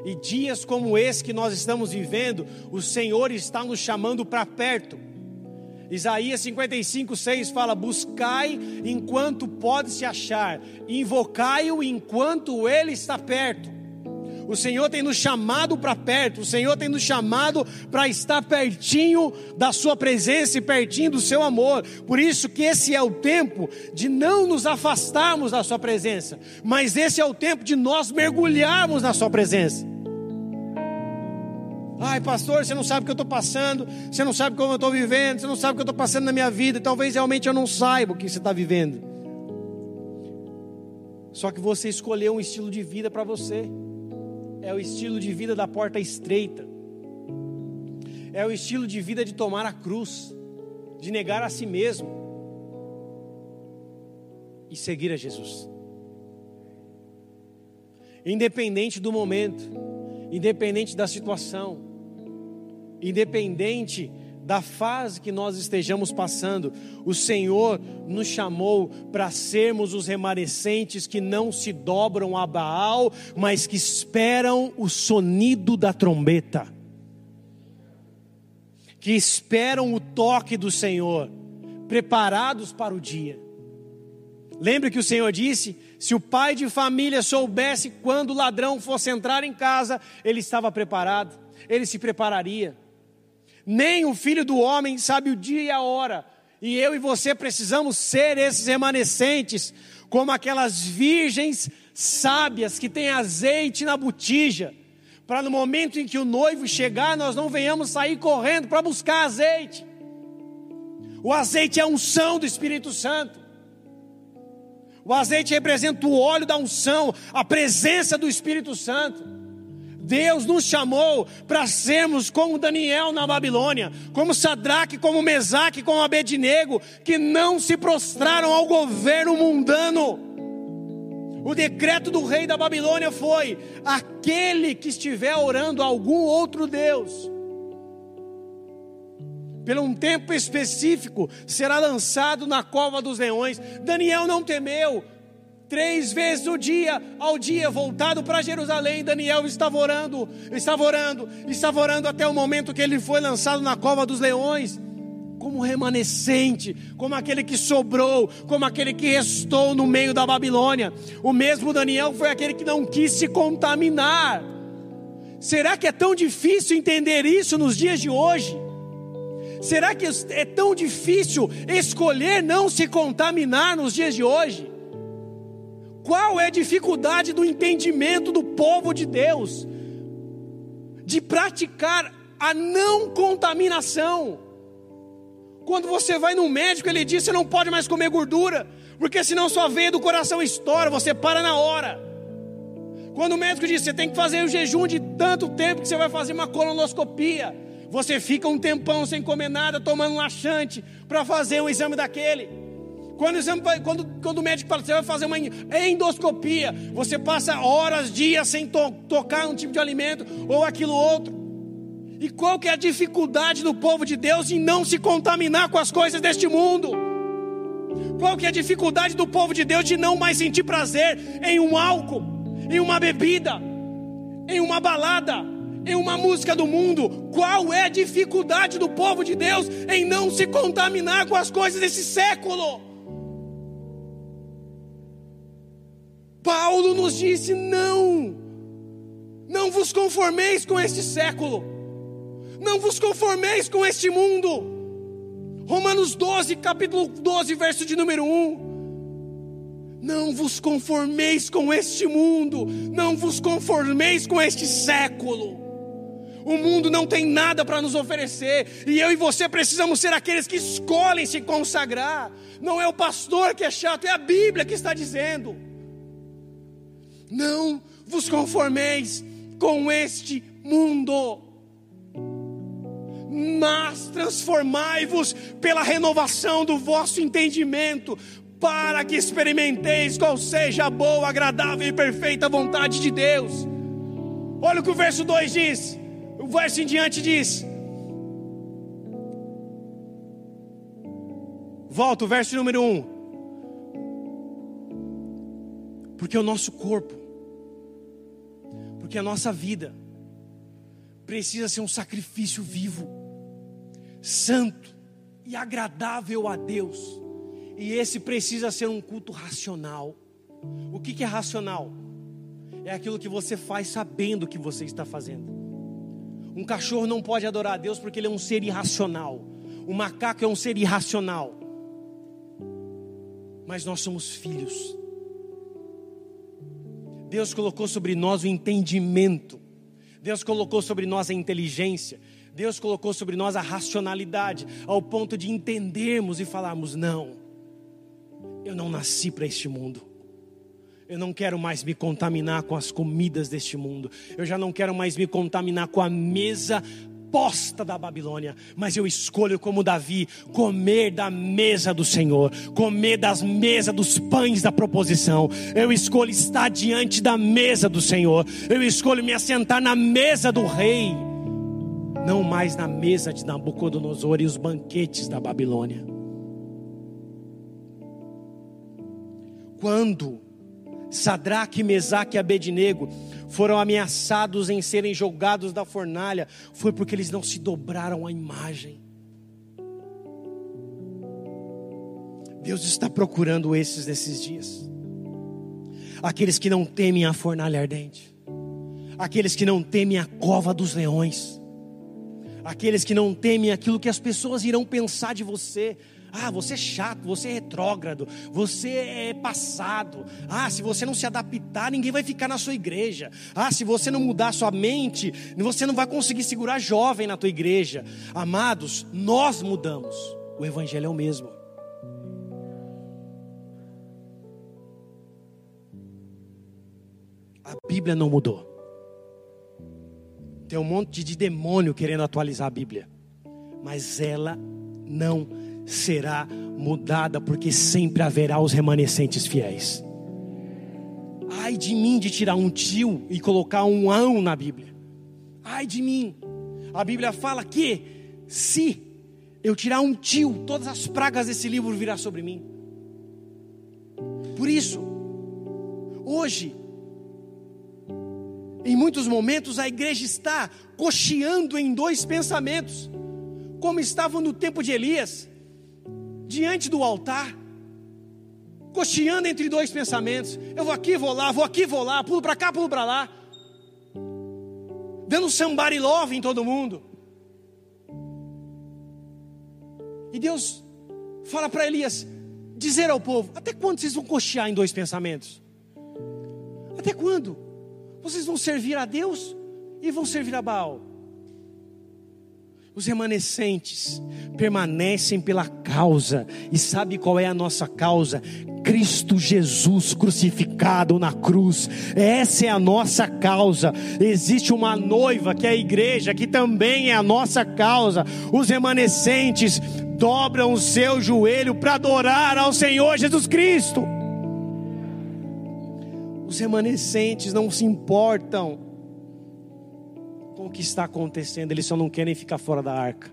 E dias como esse que nós estamos vivendo, o Senhor está nos chamando para perto Isaías 55, 6 fala: Buscai enquanto pode se achar, invocai-o enquanto ele está perto. O Senhor tem nos chamado para perto, o Senhor tem nos chamado para estar pertinho da Sua presença e pertinho do Seu amor. Por isso que esse é o tempo de não nos afastarmos da Sua presença, mas esse é o tempo de nós mergulharmos na Sua presença. Ai, pastor, você não sabe o que eu estou passando, você não sabe como eu estou vivendo, você não sabe o que eu estou passando na minha vida, talvez realmente eu não saiba o que você está vivendo. Só que você escolheu um estilo de vida para você, é o estilo de vida da porta estreita, é o estilo de vida de tomar a cruz, de negar a si mesmo e seguir a Jesus. Independente do momento, independente da situação, independente da fase que nós estejamos passando, o Senhor nos chamou para sermos os remanescentes que não se dobram a Baal, mas que esperam o sonido da trombeta, que esperam o toque do Senhor, preparados para o dia. Lembre que o Senhor disse: se o pai de família soubesse quando o ladrão fosse entrar em casa, ele estava preparado, ele se prepararia nem o filho do homem sabe o dia e a hora. E eu e você precisamos ser esses remanescentes, como aquelas virgens sábias que têm azeite na botija, para no momento em que o noivo chegar, nós não venhamos sair correndo para buscar azeite. O azeite é a unção do Espírito Santo. O azeite representa o óleo da unção, a presença do Espírito Santo. Deus nos chamou para sermos como Daniel na Babilônia, como Sadraque, como Mesaque, como Abednego, que não se prostraram ao governo mundano. O decreto do rei da Babilônia foi: aquele que estiver orando a algum outro Deus, pelo um tempo específico, será lançado na cova dos leões. Daniel não temeu, Três vezes o dia, ao dia, voltado para Jerusalém, Daniel estava orando, estava orando, estava orando até o momento que ele foi lançado na cova dos leões, como remanescente, como aquele que sobrou, como aquele que restou no meio da Babilônia. O mesmo Daniel foi aquele que não quis se contaminar. Será que é tão difícil entender isso nos dias de hoje? Será que é tão difícil escolher não se contaminar nos dias de hoje? Qual é a dificuldade do entendimento do povo de Deus de praticar a não contaminação? Quando você vai no médico, ele diz: você não pode mais comer gordura, porque senão sua veia do coração estoura, você para na hora. Quando o médico diz: você tem que fazer o jejum de tanto tempo que você vai fazer uma colonoscopia, Você fica um tempão sem comer nada, tomando laxante para fazer um exame daquele. Quando quando, quando o médico fala, você vai fazer uma endoscopia, você passa horas, dias sem to, tocar um tipo de alimento ou aquilo outro. E qual que é a dificuldade do povo de Deus em não se contaminar com as coisas deste mundo? Qual que é a dificuldade do povo de Deus de não mais sentir prazer em um álcool, em uma bebida, em uma balada, em uma música do mundo? Qual é a dificuldade do povo de Deus em não se contaminar com as coisas desse século? Paulo nos disse: não, não vos conformeis com este século, não vos conformeis com este mundo. Romanos 12, capítulo 12, verso de número 1. Não vos conformeis com este mundo, não vos conformeis com este século. O mundo não tem nada para nos oferecer, e eu e você precisamos ser aqueles que escolhem se consagrar. Não é o pastor que é chato, é a Bíblia que está dizendo. Não vos conformeis com este mundo, mas transformai-vos pela renovação do vosso entendimento, para que experimenteis qual seja a boa, agradável e perfeita vontade de Deus. Olha o que o verso 2 diz, o verso em diante diz. Volta o verso número 1. Um. Porque o nosso corpo porque a nossa vida precisa ser um sacrifício vivo, santo e agradável a Deus. E esse precisa ser um culto racional. O que, que é racional? É aquilo que você faz sabendo o que você está fazendo. Um cachorro não pode adorar a Deus porque ele é um ser irracional. O macaco é um ser irracional. Mas nós somos filhos. Deus colocou sobre nós o entendimento, Deus colocou sobre nós a inteligência, Deus colocou sobre nós a racionalidade, ao ponto de entendermos e falarmos: não, eu não nasci para este mundo. Eu não quero mais me contaminar com as comidas deste mundo. Eu já não quero mais me contaminar com a mesa imposta da Babilônia, mas eu escolho, como Davi, comer da mesa do Senhor, comer das mesas dos pães da proposição. Eu escolho estar diante da mesa do Senhor, eu escolho me assentar na mesa do rei, não mais na mesa de Nabucodonosor e os banquetes da Babilônia. Quando Sadraque, Mesaque e Abednego foram ameaçados em serem jogados da fornalha, foi porque eles não se dobraram à imagem. Deus está procurando esses nesses dias. Aqueles que não temem a fornalha ardente. Aqueles que não temem a cova dos leões. Aqueles que não temem aquilo que as pessoas irão pensar de você. Ah, você é chato, você é retrógrado, você é passado. Ah, se você não se adaptar, ninguém vai ficar na sua igreja. Ah, se você não mudar sua mente, você não vai conseguir segurar jovem na tua igreja. Amados, nós mudamos. O evangelho é o mesmo. A Bíblia não mudou. Tem um monte de demônio querendo atualizar a Bíblia, mas ela não será mudada, porque sempre haverá os remanescentes fiéis. Ai de mim de tirar um tio e colocar um ão na Bíblia. Ai de mim. A Bíblia fala que se eu tirar um tio, todas as pragas desse livro virá sobre mim. Por isso, hoje, em muitos momentos a igreja está cocheando em dois pensamentos, como estava no tempo de Elias diante do altar, cocheando entre dois pensamentos. Eu vou aqui, vou lá, vou aqui, vou lá, pulo para cá, pulo para lá. Dando somebody love em todo mundo. E Deus fala para Elias dizer ao povo: Até quando vocês vão cochear em dois pensamentos? Até quando? Vocês vão servir a Deus e vão servir a Baal? Os remanescentes permanecem pela causa. E sabe qual é a nossa causa? Cristo Jesus crucificado na cruz. Essa é a nossa causa. Existe uma noiva que é a igreja, que também é a nossa causa. Os remanescentes dobram o seu joelho para adorar ao Senhor Jesus Cristo. Os remanescentes não se importam com o que está acontecendo, eles só não querem ficar fora da arca.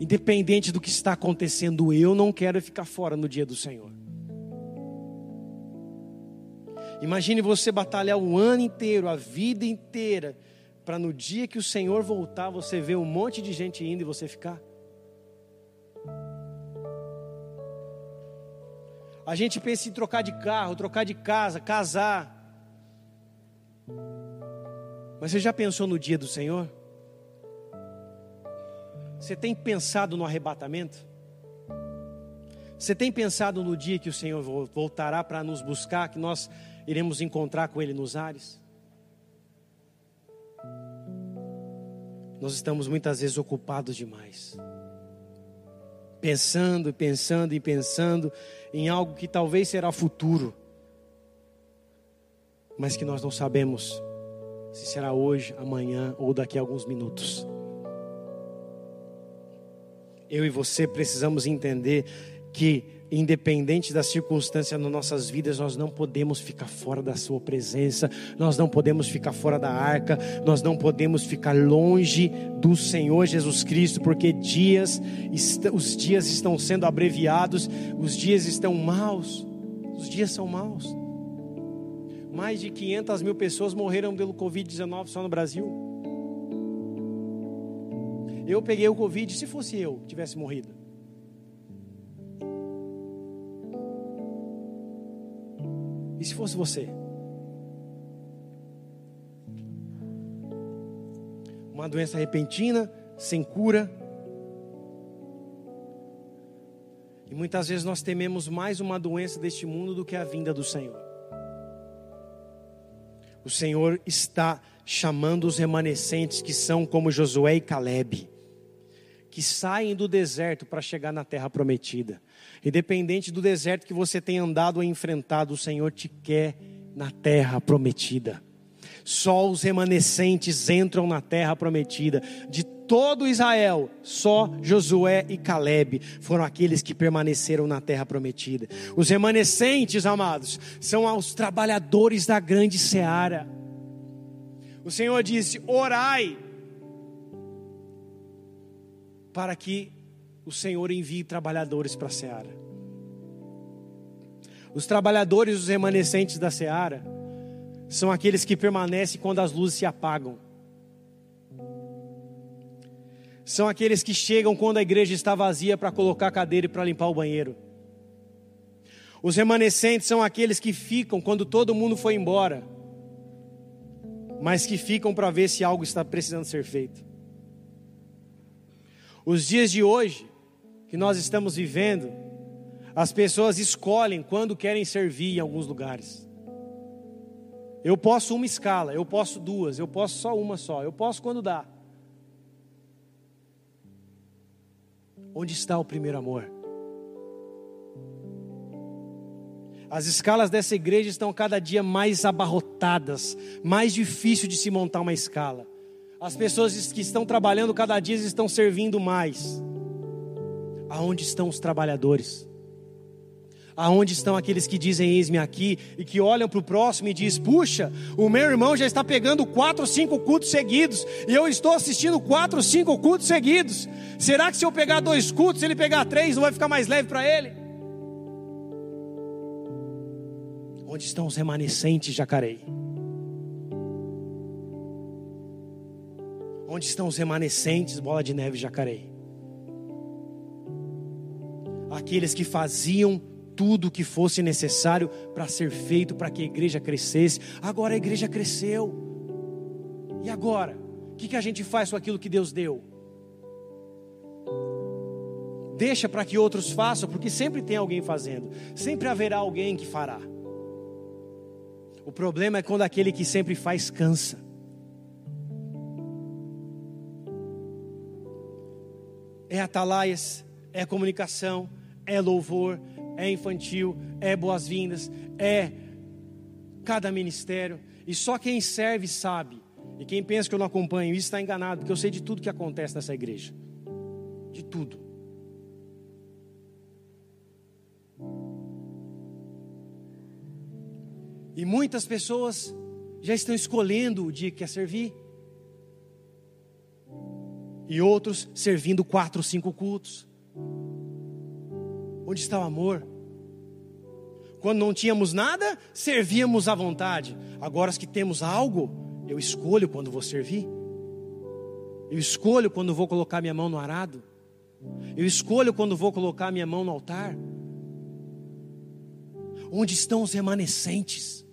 Independente do que está acontecendo, eu não quero ficar fora no dia do Senhor. Imagine você batalhar o ano inteiro, a vida inteira, para no dia que o Senhor voltar, você ver um monte de gente indo e você ficar. A gente pensa em trocar de carro, trocar de casa, casar. Mas você já pensou no dia do Senhor? Você tem pensado no arrebatamento? Você tem pensado no dia que o Senhor voltará para nos buscar, que nós iremos encontrar com Ele nos ares? Nós estamos muitas vezes ocupados demais, pensando e pensando e pensando em algo que talvez será futuro, mas que nós não sabemos se será hoje, amanhã ou daqui a alguns minutos. Eu e você precisamos entender que, independente da circunstância nas nossas vidas, nós não podemos ficar fora da Sua presença, nós não podemos ficar fora da arca, nós não podemos ficar longe do Senhor Jesus Cristo, porque dias, os dias estão sendo abreviados, os dias estão maus, os dias são maus. Mais de 500 mil pessoas morreram pelo Covid-19 só no Brasil. Eu peguei o Covid, se fosse eu tivesse morrido. E se fosse você? Uma doença repentina, sem cura. E muitas vezes nós tememos mais uma doença deste mundo do que a vinda do Senhor. O Senhor está chamando os remanescentes que são como Josué e Caleb que saem do deserto para chegar na terra prometida. Independente do deserto que você tenha andado ou enfrentado, o Senhor te quer na terra prometida. Só os remanescentes entram na terra prometida. De todo Israel, só Josué e Caleb foram aqueles que permaneceram na terra prometida. Os remanescentes, amados, são os trabalhadores da grande seara. O Senhor disse: Orai para que o Senhor envie trabalhadores para a seara. Os trabalhadores, os remanescentes da seara, são aqueles que permanecem quando as luzes se apagam. São aqueles que chegam quando a igreja está vazia para colocar a cadeira e para limpar o banheiro. Os remanescentes são aqueles que ficam quando todo mundo foi embora, mas que ficam para ver se algo está precisando ser feito. Os dias de hoje, que nós estamos vivendo, as pessoas escolhem quando querem servir em alguns lugares. Eu posso uma escala, eu posso duas, eu posso só uma só, eu posso quando dá. Onde está o primeiro amor? As escalas dessa igreja estão cada dia mais abarrotadas, mais difícil de se montar uma escala. As pessoas que estão trabalhando cada dia estão servindo mais. Aonde estão os trabalhadores? Aonde estão aqueles que dizem eis-me aqui e que olham para o próximo e diz: puxa, o meu irmão já está pegando quatro cinco cultos seguidos e eu estou assistindo quatro cinco cultos seguidos. Será que se eu pegar dois cultos, ele pegar três, não vai ficar mais leve para ele? Onde estão os remanescentes, Jacareí? Onde estão os remanescentes, bola de neve Jacareí? Aqueles que faziam tudo o que fosse necessário para ser feito para que a igreja crescesse. Agora a igreja cresceu. E agora? O que, que a gente faz com aquilo que Deus deu? Deixa para que outros façam, porque sempre tem alguém fazendo, sempre haverá alguém que fará. O problema é quando aquele que sempre faz cansa. é atalaias, é comunicação, é louvor, é infantil, é boas-vindas, é cada ministério. E só quem serve sabe. E quem pensa que eu não acompanho isso está enganado, porque eu sei de tudo que acontece nessa igreja. De tudo. E muitas pessoas já estão escolhendo o dia que quer servir. E outros servindo quatro, cinco cultos. Onde está o amor? Quando não tínhamos nada, servíamos à vontade. Agora que temos algo, eu escolho quando vou servir. Eu escolho quando vou colocar minha mão no arado. Eu escolho quando vou colocar minha mão no altar. Onde estão os remanescentes?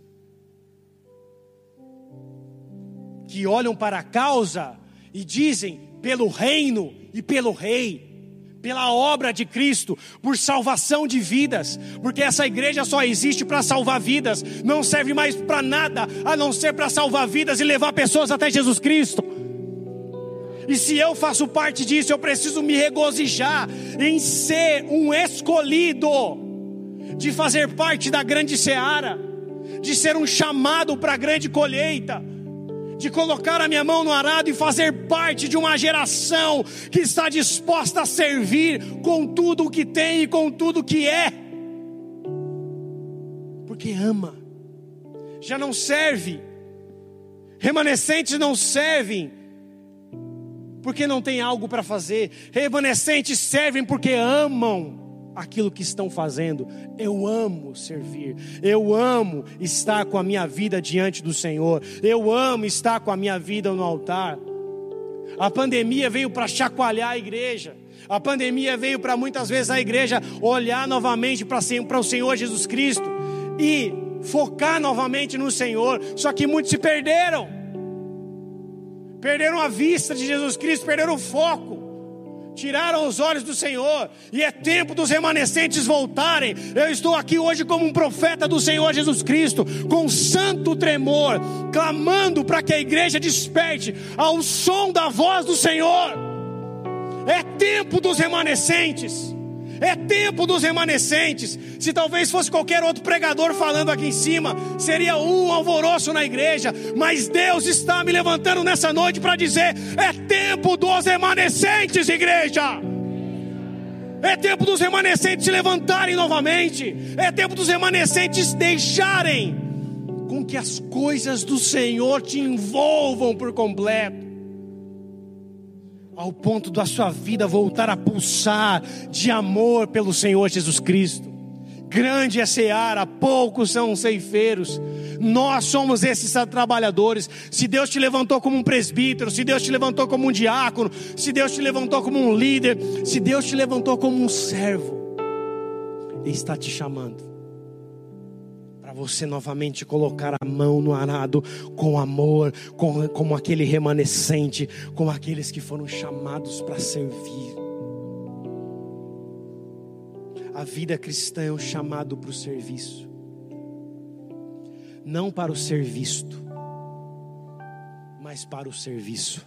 Que olham para a causa e dizem: pelo reino e pelo rei pela obra de Cristo, por salvação de vidas, porque essa igreja só existe para salvar vidas, não serve mais para nada a não ser para salvar vidas e levar pessoas até Jesus Cristo. E se eu faço parte disso, eu preciso me regozijar em ser um escolhido, de fazer parte da grande seara, de ser um chamado para a grande colheita de colocar a minha mão no arado e fazer parte de uma geração que está disposta a servir com tudo o que tem e com tudo o que é, porque ama, já não serve, remanescentes não servem, porque não tem algo para fazer, remanescentes servem porque amam aquilo que estão fazendo. Eu amo servir, eu amo estar com a minha vida diante do Senhor, eu amo estar com a minha vida no altar. A pandemia veio para chacoalhar a igreja. A pandemia veio para muitas vezes a igreja olhar novamente para o Senhor Jesus Cristo e focar novamente no Senhor. Só que muitos se perderam, perderam a vista de Jesus Cristo, perderam o foco tiraram os olhos do Senhor, e é tempo dos remanescentes voltarem. Eu estou aqui hoje como um profeta do Senhor Jesus Cristo, com santo tremor, clamando para que a igreja desperte ao som da voz do Senhor. É tempo dos remanescentes. É tempo dos remanescentes. Se talvez fosse qualquer outro pregador falando aqui em cima, seria um alvoroço na igreja. Mas Deus está me levantando nessa noite para dizer: é tempo dos remanescentes, igreja. É tempo dos remanescentes se levantarem novamente. É tempo dos remanescentes deixarem com que as coisas do Senhor te envolvam por completo ao ponto da sua vida voltar a pulsar de amor pelo Senhor Jesus Cristo. Grande é seara, poucos são ceifeiros. Nós somos esses trabalhadores. Se Deus te levantou como um presbítero, se Deus te levantou como um diácono, se Deus te levantou como um líder, se Deus te levantou como um servo, Ele está te chamando você novamente colocar a mão no arado com amor, com, como aquele remanescente, com aqueles que foram chamados para servir. A vida cristã é um chamado para o serviço, não para o ser visto, mas para o serviço.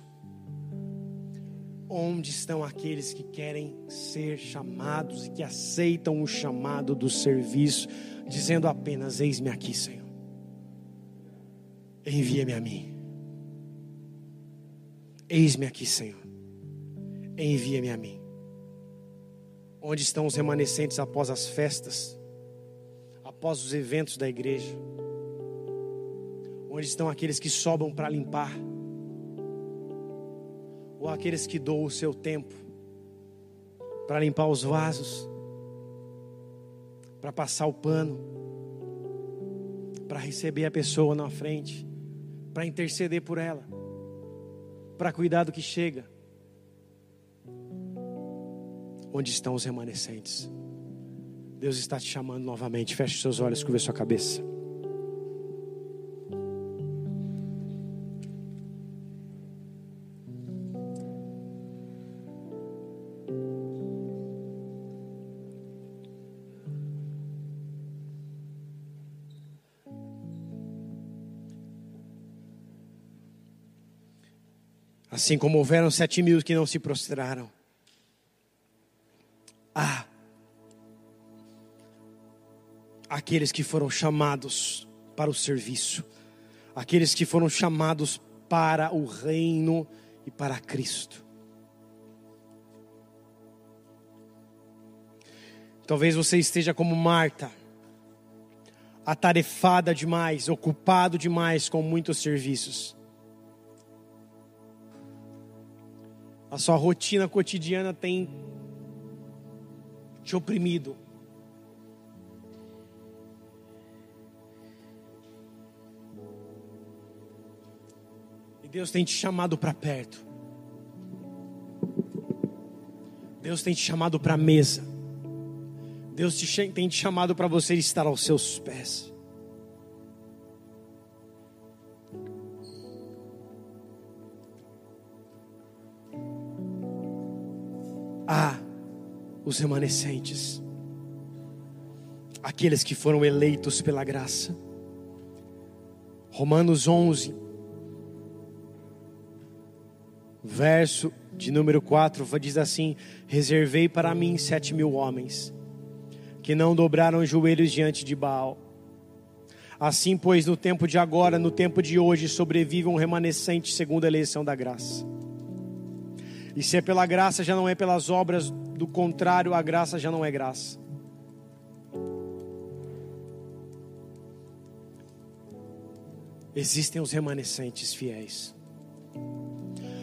Onde estão aqueles que querem ser chamados e que aceitam o chamado do serviço? Dizendo apenas: Eis-me aqui, Senhor. Envia-me a mim. Eis-me aqui, Senhor. Envia-me a mim. Onde estão os remanescentes após as festas, após os eventos da igreja? Onde estão aqueles que sobram para limpar? Ou aqueles que doam o seu tempo para limpar os vasos? Para passar o pano, para receber a pessoa na frente, para interceder por ela, para cuidar do que chega. Onde estão os remanescentes? Deus está te chamando novamente. Feche seus olhos, curva sua cabeça. Assim como houveram sete mil que não se prostraram. Ah, aqueles que foram chamados para o serviço, aqueles que foram chamados para o reino e para Cristo. Talvez você esteja como Marta, atarefada demais, ocupado demais com muitos serviços. A sua rotina cotidiana tem te oprimido. E Deus tem te chamado para perto. Deus tem te chamado para a mesa. Deus te, tem te chamado para você estar aos seus pés. Há os remanescentes, aqueles que foram eleitos pela graça. Romanos 11, verso de número 4, diz assim: Reservei para mim sete mil homens, que não dobraram os joelhos diante de Baal. Assim, pois, no tempo de agora, no tempo de hoje, sobrevive um remanescente segundo a eleição da graça. E se é pela graça, já não é pelas obras, do contrário, a graça já não é graça. Existem os remanescentes fiéis,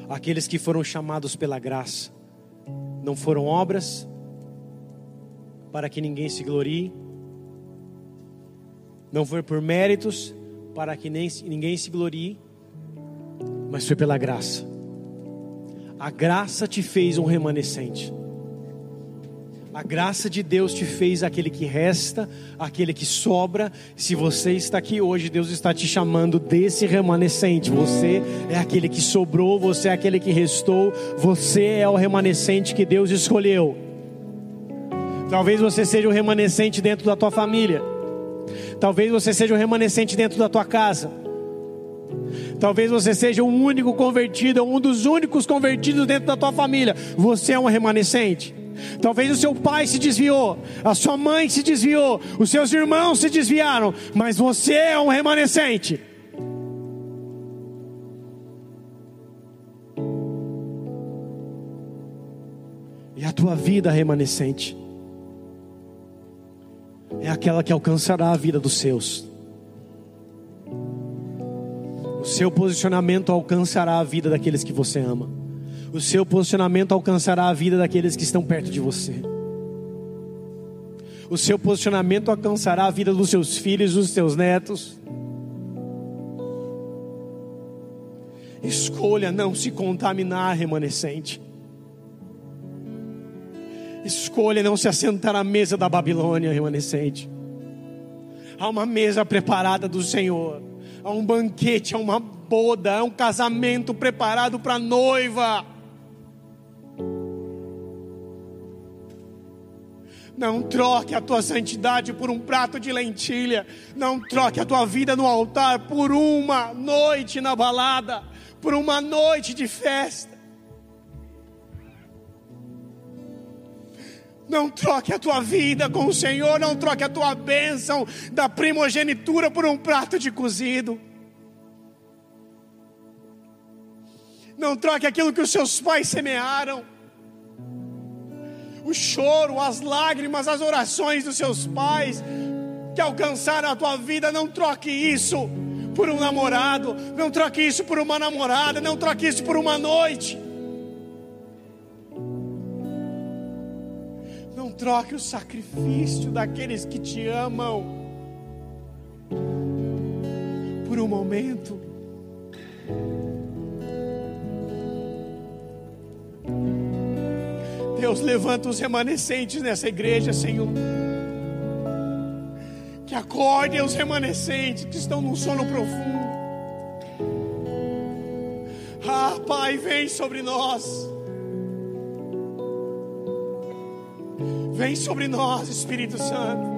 aqueles que foram chamados pela graça, não foram obras, para que ninguém se glorie, não foi por méritos, para que nem, ninguém se glorie, mas foi pela graça. A graça te fez um remanescente. A graça de Deus te fez aquele que resta, aquele que sobra. Se você está aqui hoje, Deus está te chamando desse remanescente. Você é aquele que sobrou, você é aquele que restou, você é o remanescente que Deus escolheu. Talvez você seja o remanescente dentro da tua família. Talvez você seja o remanescente dentro da tua casa. Talvez você seja o único convertido, um dos únicos convertidos dentro da tua família. Você é um remanescente. Talvez o seu pai se desviou, a sua mãe se desviou, os seus irmãos se desviaram, mas você é um remanescente. E a tua vida remanescente é aquela que alcançará a vida dos seus seu posicionamento alcançará a vida daqueles que você ama. O seu posicionamento alcançará a vida daqueles que estão perto de você. O seu posicionamento alcançará a vida dos seus filhos, dos seus netos. Escolha não se contaminar, remanescente. Escolha não se assentar à mesa da Babilônia, remanescente. Há uma mesa preparada do Senhor a um banquete, a uma boda, a um casamento preparado para a noiva. Não troque a tua santidade por um prato de lentilha. Não troque a tua vida no altar por uma noite na balada, por uma noite de festa. Não troque a tua vida com o Senhor, não troque a tua bênção da primogenitura por um prato de cozido. Não troque aquilo que os seus pais semearam. O choro, as lágrimas, as orações dos seus pais que alcançaram a tua vida, não troque isso por um namorado, não troque isso por uma namorada, não troque isso por uma noite. Troque o sacrifício daqueles que te amam por um momento. Deus levanta os remanescentes nessa igreja, Senhor. Que acordem os remanescentes que estão num sono profundo. Ah, Pai, vem sobre nós. Vem sobre nós, Espírito Santo.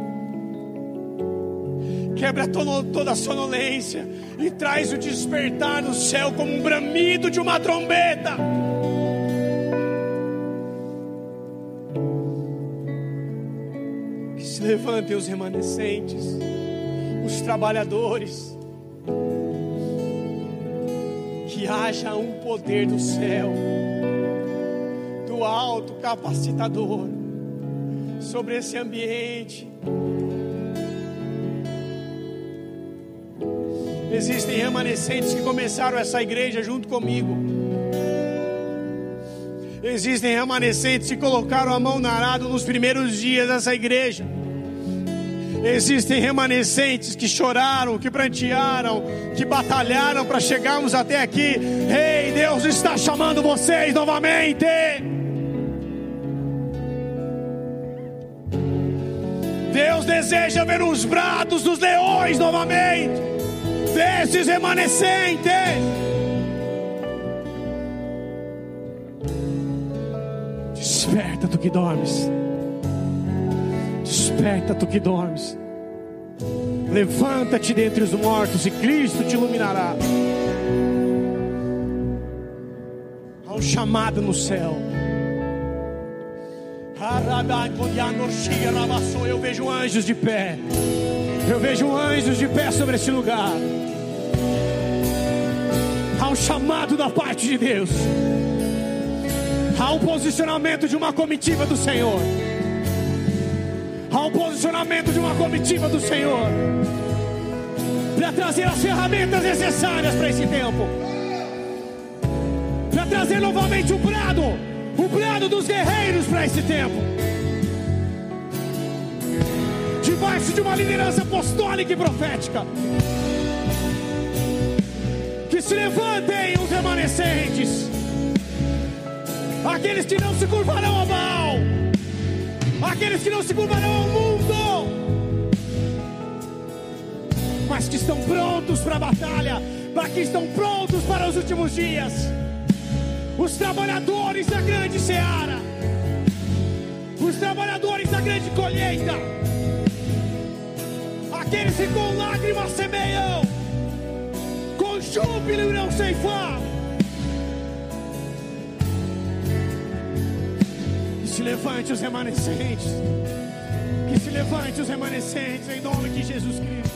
Quebra toda a sonolência e traz o despertar do céu como um bramido de uma trombeta. Que se Levantem os remanescentes, os trabalhadores. Que haja um poder do céu, do alto capacitador, sobre esse ambiente. Existem remanescentes que começaram essa igreja junto comigo. Existem remanescentes que colocaram a mão na arado nos primeiros dias dessa igreja. Existem remanescentes que choraram, que prantearam, que batalharam para chegarmos até aqui. Ei, Deus está chamando vocês novamente. Deus deseja ver os brados dos leões novamente, desses remanescentes. Desperta tu que dormes. Desperta tu que dormes. Levanta-te dentre os mortos e Cristo te iluminará. Há um chamado no céu. Eu vejo anjos de pé. Eu vejo anjos de pé sobre esse lugar. Há um chamado da parte de Deus. Há um posicionamento de uma comitiva do Senhor. Há um posicionamento de uma comitiva do Senhor. Para trazer as ferramentas necessárias para esse tempo. Para trazer novamente o brado. O brado dos guerreiros para esse tempo. Debaixo de uma liderança apostólica e profética. Que se levantem os remanescentes aqueles que não se curvarão ao mal, aqueles que não se curvarão ao mundo, mas que estão prontos para a batalha, para que estão prontos para os últimos dias. Os trabalhadores da grande seara, os trabalhadores da grande colheita, aqueles que com lágrimas semeiam, com júbilo irão ceifar. se levante os remanescentes. Que se levante os remanescentes em nome de Jesus Cristo.